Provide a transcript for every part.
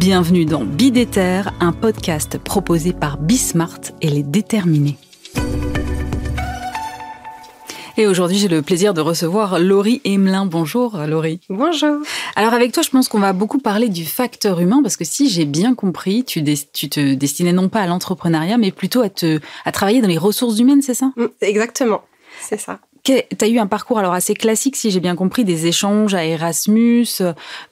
Bienvenue dans Bidéter, un podcast proposé par Bismart et les déterminés. Et aujourd'hui, j'ai le plaisir de recevoir Laurie Emelin. Bonjour Laurie. Bonjour. Alors avec toi, je pense qu'on va beaucoup parler du facteur humain parce que si j'ai bien compris, tu, tu te destinais non pas à l'entrepreneuriat, mais plutôt à, te, à travailler dans les ressources humaines, c'est ça? Mm, Exactement, c'est ça. Tu as eu un parcours alors assez classique, si j'ai bien compris, des échanges à Erasmus,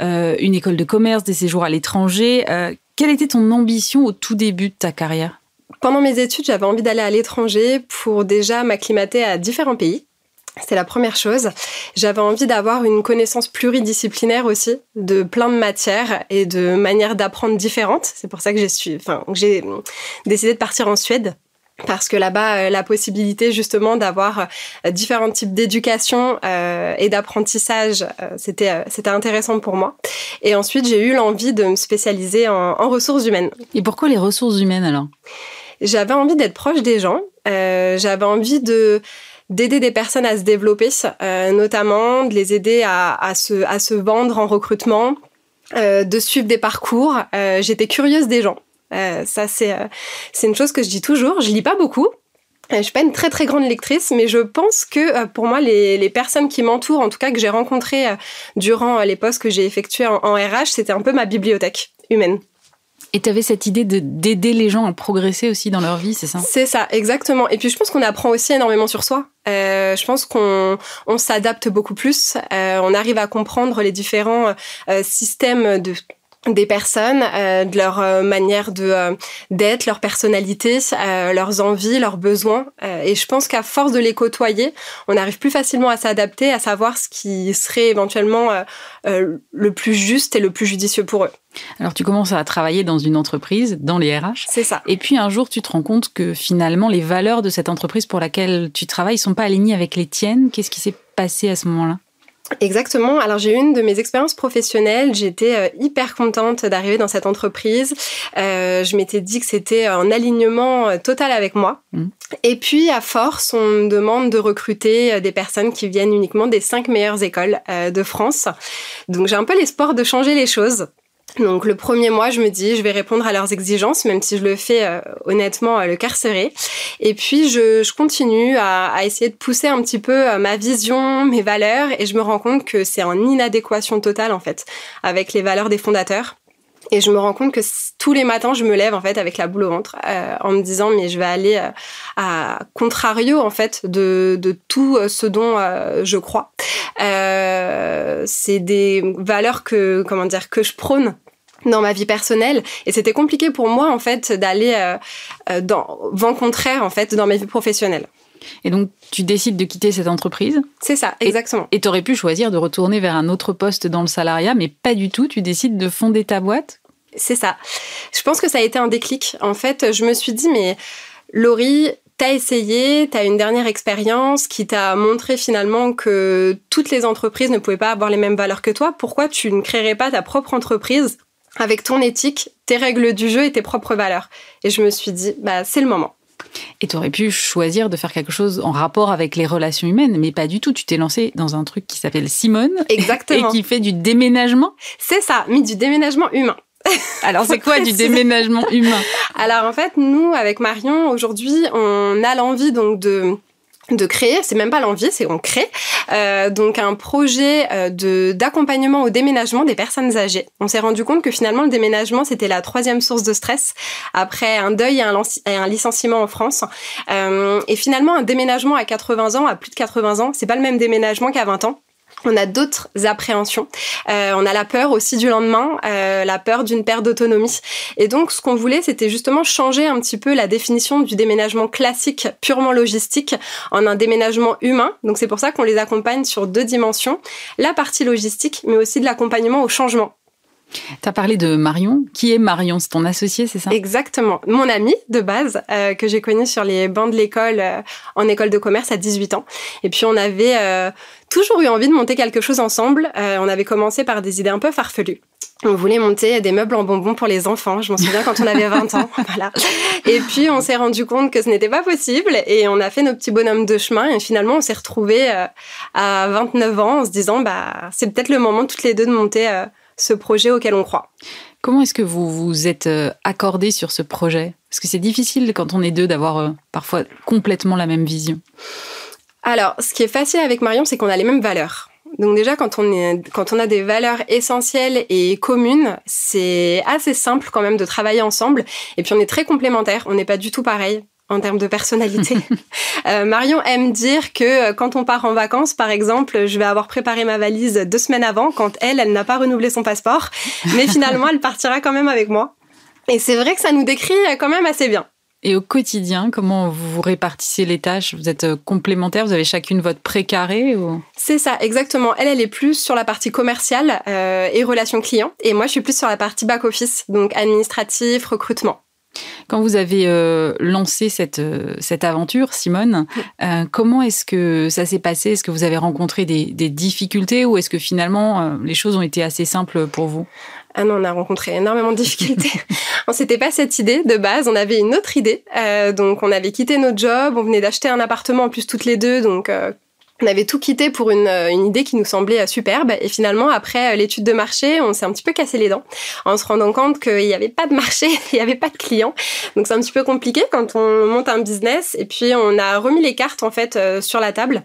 euh, une école de commerce, des séjours à l'étranger. Euh, quelle était ton ambition au tout début de ta carrière? Pendant mes études, j'avais envie d'aller à l'étranger pour déjà m'acclimater à différents pays. C'était la première chose. J'avais envie d'avoir une connaissance pluridisciplinaire aussi de plein de matières et de manières d'apprendre différentes. C'est pour ça que j'ai décidé de partir en Suède parce que là-bas, euh, la possibilité justement d'avoir euh, différents types d'éducation euh, et d'apprentissage, c'était c'était intéressant pour moi. Et ensuite, j'ai eu l'envie de me spécialiser en, en, ressources humaines. Et pourquoi les ressources humaines alors? J'avais envie d'être proche des gens. J'avais envie de d'aider des personnes à se développer, notamment de les aider à, à, se, à se vendre en recrutement, de suivre des parcours. J'étais curieuse des gens. Euh, ça, c'est euh, c'est une chose que je dis toujours. Je lis pas beaucoup. Euh, je suis pas une très très grande lectrice, mais je pense que pour moi, les, les personnes qui m'entourent, en tout cas que j'ai rencontrées durant les postes que j'ai effectués en, RH, c'était un peu ma bibliothèque humaine. Et tu avais cette idée d'aider les gens à progresser aussi dans leur vie, c'est ça? C'est ça, exactement. Et puis je pense qu'on apprend aussi énormément sur soi. Euh, je pense qu'on on, s'adapte beaucoup plus. Euh, on arrive à comprendre les différents euh, systèmes de des personnes, euh, de leur euh, manière de euh, d'être, leur personnalité, leurs envies, leurs besoins. et je pense qu'à force de les côtoyer, on arrive plus facilement à s'adapter, à savoir ce qui serait éventuellement le plus juste et le plus judicieux pour eux. Alors tu commences à travailler dans une entreprise, dans les RH. C'est ça. Et puis un jour, tu te rends compte que finalement, les valeurs de cette entreprise pour laquelle tu travailles sont pas alignées avec les tiennes. Qu'est-ce qui s'est passé à ce moment-là? Exactement. Alors j'ai eu une de mes expériences professionnelles. J'étais euh, hyper contente d'arriver dans cette entreprise. Euh, je m'étais dit que c'était un alignement euh, total avec moi. Mmh. Et puis à force, on me demande de recruter des personnes qui viennent uniquement des cinq meilleures écoles de France. Donc j'ai un peu l'espoir de changer les choses. Donc le premier mois, je me dis, je vais répondre à leurs exigences, même si je le fais euh, honnêtement euh, le carcéré. Et puis je, je continue à, à, essayer de pousser un petit peu euh, ma vision, mes valeurs, et je me rends compte que c'est en inadéquation totale en fait avec les valeurs des fondateurs. Et je me rends compte que tous les matins, je me lève en fait avec la boule au ventre, euh, en me disant mais je vais aller à contrario en fait de, de tout ce dont je crois. Euh, c'est des valeurs que comment dire que je prône dans ma vie personnelle et c'était compliqué pour moi en fait d'aller euh, euh, dans vent contraire en fait dans ma vie professionnelle. Et donc tu décides de quitter cette entreprise C'est ça, exactement. Et tu aurais pu choisir de retourner vers un autre poste dans le salariat, mais pas du tout. Tu décides de fonder ta boîte C'est ça. Je pense que ça a été un déclic. En fait, je me suis dit mais Laurie, T'as essayé, t'as une dernière expérience qui t'a montré finalement que toutes les entreprises ne pouvaient pas avoir les mêmes valeurs que toi. Pourquoi tu ne créerais pas ta propre entreprise avec ton éthique, tes règles du jeu et tes propres valeurs. Et je me suis dit, bah, c'est le moment. Et tu aurais pu choisir de faire quelque chose en rapport avec les relations humaines, mais pas du tout. Tu t'es lancé dans un truc qui s'appelle Simone. Exactement. Et qui fait du déménagement. C'est ça, mais du déménagement humain. Alors c'est quoi du déménagement humain? Alors en fait, nous avec Marion aujourd'hui, on a l'envie donc de de créer, c'est même pas l'envie, c'est on crée euh, donc un projet euh, de d'accompagnement au déménagement des personnes âgées. On s'est rendu compte que finalement le déménagement c'était la troisième source de stress après un deuil et un, un licenciement en France. Euh, et finalement un déménagement à 80 ans, à plus de 80 ans, c'est pas le même déménagement qu'à 20 ans. On a d'autres appréhensions. Euh, on a la peur aussi du lendemain, euh, la peur d'une perte d'autonomie. Et donc, ce qu'on voulait, c'était justement changer un petit peu la définition du déménagement classique, purement logistique, en un déménagement humain. Donc, c'est pour ça qu'on les accompagne sur deux dimensions. La partie logistique, mais aussi de l'accompagnement au changement. Tu as parlé de Marion. Qui est Marion? C'est ton associé, c'est ça? Exactement. Mon amie de base, euh, que j'ai connue sur les bancs de l'école, euh, en école de commerce à 18 ans. Et puis on avait euh, toujours eu envie de monter quelque chose ensemble. on avait commencé par des idées un peu farfelues. On voulait monter des meubles en bonbons pour les enfants. Je m'en souviens quand on avait 20 ans. Voilà. Et puis, on s'est rendu compte que ce n'était pas possible et on a fait nos petits bonhommes de chemin et finalement, on s'est retrouvés à 29 ans en se disant, bah, c'est peut-être le moment toutes les deux de monter ce projet auquel on croit. Comment est-ce que vous vous êtes euh, accordé sur ce projet? Parce que c'est difficile quand on est deux d'avoir euh, parfois complètement la même vision. Alors, ce qui est facile avec Marion, c'est qu'on a les mêmes valeurs. Donc déjà, quand on, est, quand on a des valeurs essentielles et communes, c'est assez simple quand même de travailler ensemble. Et puis on est très complémentaires, on n'est pas du tout pareil en termes de personnalité. euh, Marion aime dire que euh, quand on part en vacances, par exemple, je vais avoir préparé ma valise deux semaines avant, quand elle, elle n'a pas renouvelé son passeport, mais finalement, elle partira quand même avec moi. Et c'est vrai que ça nous décrit euh, quand même assez bien. Et au quotidien, comment vous vous répartissez les tâches? Vous êtes complémentaires? Vous avez chacune votre précaré ou... C'est ça, exactement. Elle, elle est plus sur la partie commerciale euh, et relations clients. Et moi, je suis plus sur la partie back-office, donc administratif, recrutement. Quand vous avez euh, lancé cette, euh, cette aventure, Simone, euh, comment est-ce que ça s'est passé? Est-ce que vous avez rencontré des, des difficultés ou est-ce que finalement les choses ont été assez simples pour vous? Ah non, on a rencontré énormément de difficultés. on s'était pas cette idée de base, on avait une autre idée. donc on avait quitté notre job, on venait d'acheter un appartement en plus toutes les deux, donc on avait tout quitté pour une, euh, une, idée qui nous semblait euh, superbe. Et finalement après euh, l'étude de marché on s'est un petit peu cassé les dents en se rendant compte qu'il n'y avait pas de marché, il n'y avait pas de clients. Donc c'est un petit peu compliqué quand on monte un business et puis on a remis les cartes en fait sur la table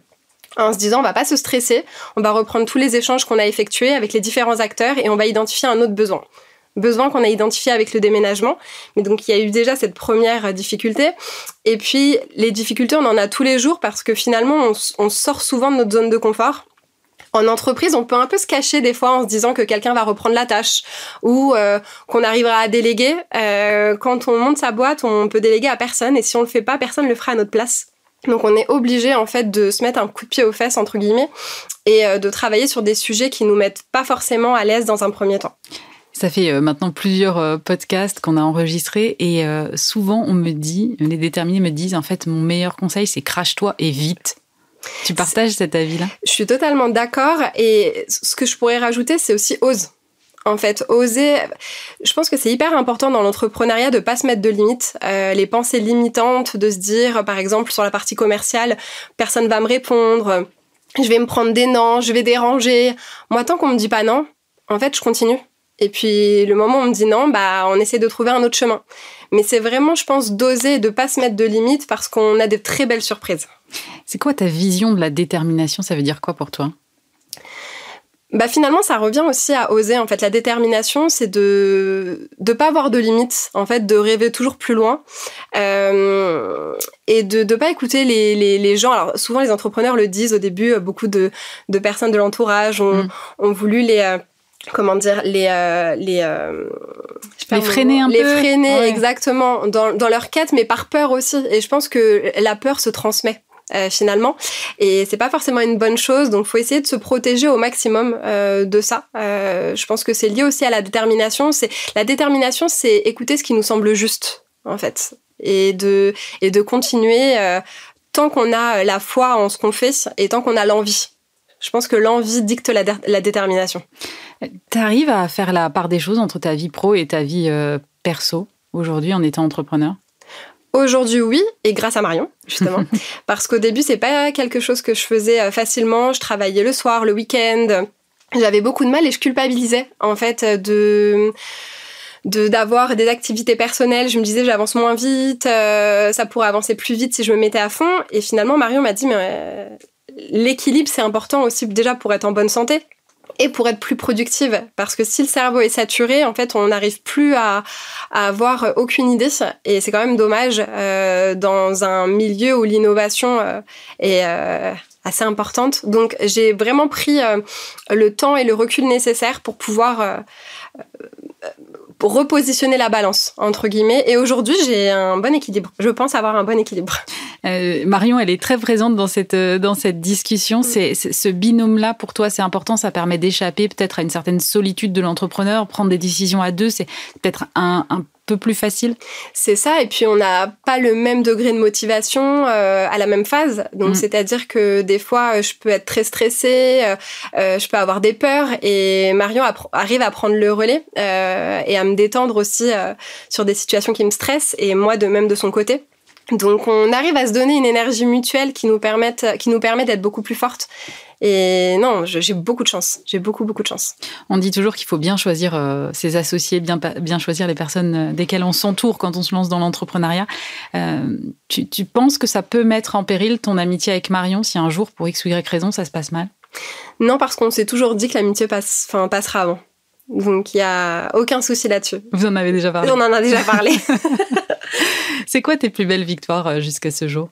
en se disant on va pas se stresser, on va reprendre tous les échanges qu'on a effectués avec les différents acteurs et on va identifier un autre besoin besoin qu'on a identifié avec le déménagement. Mais donc, il y a eu déjà cette première difficulté. Et puis, les difficultés, on en a tous les jours parce que finalement, on, sort souvent de notre zone de confort. En entreprise, on peut un peu se cacher des fois en se disant que quelqu'un va reprendre la tâche ou euh, qu'on arrivera à déléguer. Euh, quand on monte sa boîte, on peut déléguer à personne et si on le fait pas, personne le fera à notre place. Donc on est obligé en fait de se mettre un coup de pied aux fesses entre guillemets et euh, de travailler sur des sujets qui nous mettent pas forcément à l'aise dans un premier temps. Ça fait euh, maintenant plusieurs euh, podcasts qu'on a enregistrés et euh, souvent on me dit, les déterminés me disent en fait mon meilleur conseil c'est crache-toi et vite. Tu partages cet avis-là? Je suis totalement d'accord et ce que je pourrais rajouter c'est aussi ose. En fait, oser. Je pense que c'est hyper important dans l'entrepreneuriat de pas se mettre de limites. les pensées limitantes, de se dire, par exemple, sur la partie commerciale, personne va me répondre, je vais me prendre des noms, je vais déranger. Moi, tant qu'on me dit pas non, en fait, je continue. Et puis le moment où on me dit non, bah on essaie de trouver un autre chemin. Mais c'est vraiment, je pense, d'oser et de pas se mettre de limites parce qu'on a de très belles surprises. C'est quoi ta vision de la détermination? Ça veut dire quoi pour toi? Bah finalement ça revient aussi à oser en fait la détermination c'est de de pas avoir de limites en fait de rêver toujours plus loin euh, et de ne pas écouter les, les, les, gens alors souvent les entrepreneurs le disent au début beaucoup de, de personnes de l'entourage ont, mm. ont voulu les euh, comment dire les euh, les euh, les freiner un les peu freiner exactement dans, dans leur quête mais par peur aussi. Et je pense que la peur se transmet euh, finalement. Et c'est pas forcément une bonne chose donc faut essayer de se protéger au maximum euh, de ça. Euh, je pense que c'est lié aussi à la détermination. C'est la détermination c'est écouter ce qui nous semble juste en fait. Et de et de continuer tant qu'on a la foi en ce qu'on fait et tant qu'on a l'envie je pense que l'envie dicte la, la détermination. Tu arrives à faire la part des choses entre ta vie pro et ta vie euh, perso aujourd'hui en étant entrepreneur? Aujourd'hui, oui, et grâce à Marion, justement. Parce qu'au début, c'est pas quelque chose que je faisais euh, facilement. Je travaillais le soir, le week-end. J'avais beaucoup de mal et je culpabilisais, en fait, de de d'avoir des activités personnelles. Je me disais j'avance moins vite, euh, ça pourrait avancer plus vite si je me mettais à fond. Et finalement Marion m'a dit mais l'équilibre c'est important aussi déjà pour être en bonne santé. et pour être plus productive. Parce que si le cerveau est saturé, en fait, on n'arrive plus à, avoir aucune idée. Et c'est quand même dommage euh, dans un milieu où l'innovation euh, est euh, assez importante. Donc, j'ai vraiment pris le temps et le recul nécessaire pour pouvoir repositionner la balance, entre guillemets. Et aujourd'hui, j'ai un bon équilibre. Je pense avoir un bon équilibre. Euh, Marion, elle est très présente dans cette, euh, dans cette discussion. Mm. C'est, ce binôme-là, pour toi, c'est important. Ça permet d'échapper peut-être à une certaine solitude de l'entrepreneur. Prendre des décisions à deux, c'est peut-être un, un peu plus facile C'est ça, et puis on n'a pas le même degré de motivation euh, à la même phase. Donc mm. c'est-à-dire que des fois, je peux être très stressée, euh, euh, je peux avoir des peurs, et Marion arrive à prendre le relais et à me détendre aussi sur des situations qui me stressent, et moi de même de son côté. Donc on arrive à se donner une énergie mutuelle qui nous, permette, qui nous permet d'être beaucoup plus forte. Et non, j'ai beaucoup de chance. J'ai beaucoup, beaucoup de chance. On dit toujours qu'il faut bien choisir euh, ses associés, bien, bien choisir les personnes euh, desquelles on s'entoure quand on se lance dans l'entrepreneuriat. Euh, tu, tu, penses que ça peut mettre en péril ton amitié avec Marion si un jour, pour X ou Y raison, ça se passe mal? Non, parce qu'on s'est toujours dit que l'amitié passe, passera avant. Donc il n'y a aucun souci là-dessus. Vous en avez déjà parlé On en a déjà parlé. C'est quoi tes plus belles victoires jusqu'à ce jour?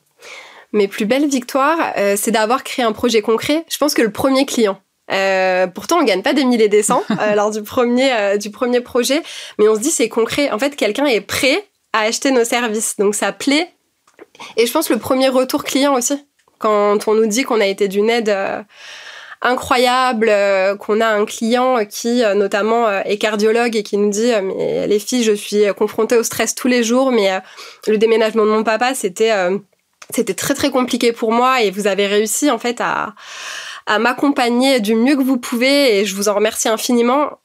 Mes plus belles victoires, euh, c'est d'avoir créé un projet concret. Je pense que le premier client. Euh, pourtant, on gagne pas des milliers et des cents lors du premier du premier projet, mais on se dit c'est concret. En fait, quelqu'un est prêt à acheter nos services, donc ça plaît. Et je pense le premier retour client aussi, quand on nous dit qu'on a été d'une aide incroyable, euh, qu'on a un client qui euh, notamment euh, est cardiologue et qui nous dit mais les filles, je suis confrontée au stress tous les jours, mais le déménagement de mon papa, c'était c'était très très compliqué pour moi et vous avez réussi en fait à, à m'accompagner du mieux que vous pouvez et je vous en remercie infiniment.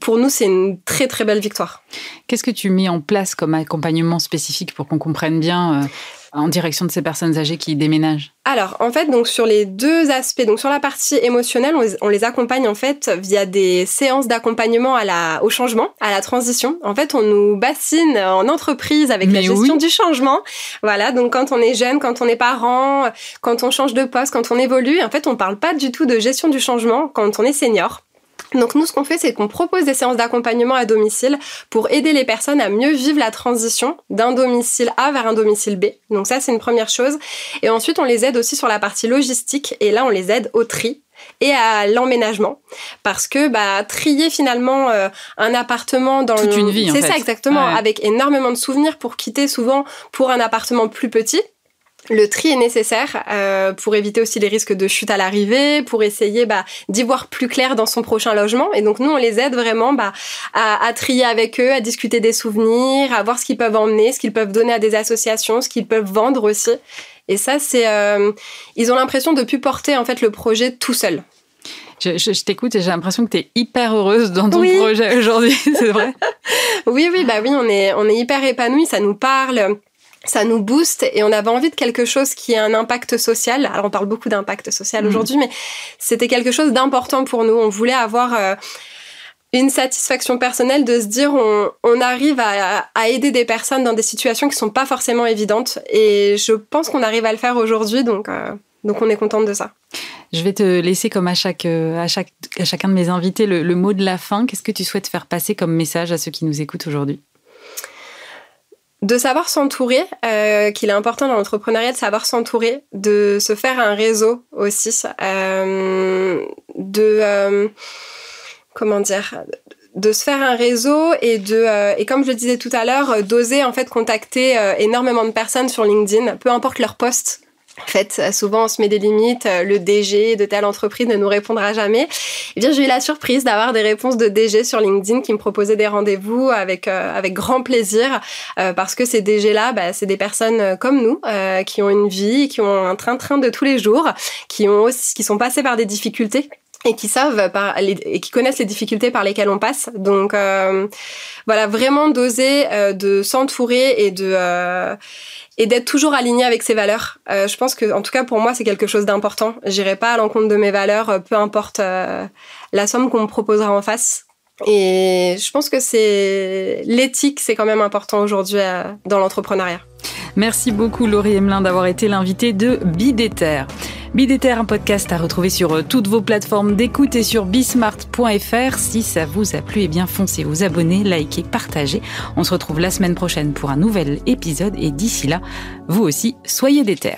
Pour nous, c'est une très très belle victoire. Qu'est-ce que tu mets en place comme accompagnement spécifique pour qu'on comprenne bien en direction de ces personnes âgées qui déménagent? Alors, en fait, donc sur les deux aspects, donc sur la partie émotionnelle, on les, accompagne en fait via des séances d'accompagnement à la, au changement, à la transition. En fait, on nous bassine en entreprise avec la gestion du changement. Voilà, donc quand on est jeune, quand on est parent, quand on change de poste, quand on évolue, en fait, on parle pas du tout de gestion du changement quand on est senior. Donc nous, ce qu'on fait, c'est qu'on propose des séances d'accompagnement à domicile pour aider les personnes à mieux vivre la transition d'un domicile A vers un domicile B. Donc ça, c'est une première chose. Et ensuite, on les aide aussi sur la partie logistique. Et là, on les aide au tri et à l'emménagement parce que bah trier finalement euh, un appartement dans toute une vie c'est ça exactement avec énormément de souvenirs pour quitter souvent pour un appartement plus petit le tri est nécessaire euh, pour éviter aussi les risques de chute à l'arrivée, pour essayer bah, d'y voir plus clair dans son prochain logement. Et donc nous, on les aide vraiment bah, à, trier avec eux, à discuter des souvenirs, à voir ce qu'ils peuvent emmener, ce qu'ils peuvent donner à des associations, ce qu'ils peuvent vendre aussi. Et ça, c'est, euh, ils ont l'impression de plus porter en fait le projet tout seul. Je, t'écoute et j'ai l'impression que tu es hyper heureuse dans ton projet aujourd'hui, c'est vrai Oui, oui, bah oui, on est, on est hyper épanouis, ça nous parle ça nous booste et on avait envie de quelque chose qui ait un impact social. Alors on parle beaucoup d'impact social mm. aujourd'hui, mais c'était quelque chose d'important pour nous. On voulait avoir euh, une satisfaction personnelle de se dire on, arrive à, aider des personnes dans des situations qui sont pas forcément évidentes et je pense qu'on arrive à le faire aujourd'hui donc euh, donc on est contente de ça. Je vais te laisser comme à chaque euh, à chaque à chacun de mes invités le mot de la fin. Qu'est-ce que tu souhaites faire passer comme message à ceux qui nous écoutent aujourd'hui? De savoir s'entourer, euh, qu'il est important dans l'entrepreneuriat de savoir s'entourer, de se faire un réseau aussi, euh, de euh, comment dire, de se faire un réseau et de et comme je le disais tout à l'heure, d'oser en fait contacter énormément de personnes sur LinkedIn, peu importe leur poste, en fait, souvent on se met des limites, euh, le DG de telle entreprise ne nous répondra jamais. Eh bien, j'ai eu la surprise d'avoir des réponses de DG sur LinkedIn qui me proposaient des rendez-vous avec euh, avec grand plaisir euh, parce que ces DG là, bah, c'est des personnes comme nous qui ont une vie, qui ont un train-train de tous les jours, qui ont aussi, qui sont passés par des difficultés et qui savent et qui connaissent les difficultés par lesquelles on passe. Donc voilà, vraiment d'oser de s'entourer et de et d'être toujours aligné avec ses valeurs. Euh, je pense que, en tout cas pour moi, c'est quelque chose d'important. J'irai pas à l'encontre de mes valeurs, euh, peu importe euh, la somme qu'on me proposera en face. Et je pense que c'est l'éthique, c'est quand même important aujourd'hui dans l'entrepreneuriat. Merci beaucoup Laurie Emelin d'avoir été l'invitée de Bidéter. Bidéter, un podcast à retrouver sur euh, toutes vos plateformes d'écoute et sur bismart.fr. Si ça vous a plu, eh bien foncez vous abonner, likez, partagez. On se retrouve la semaine prochaine pour un nouvel épisode et d'ici là, vous aussi, soyez déter.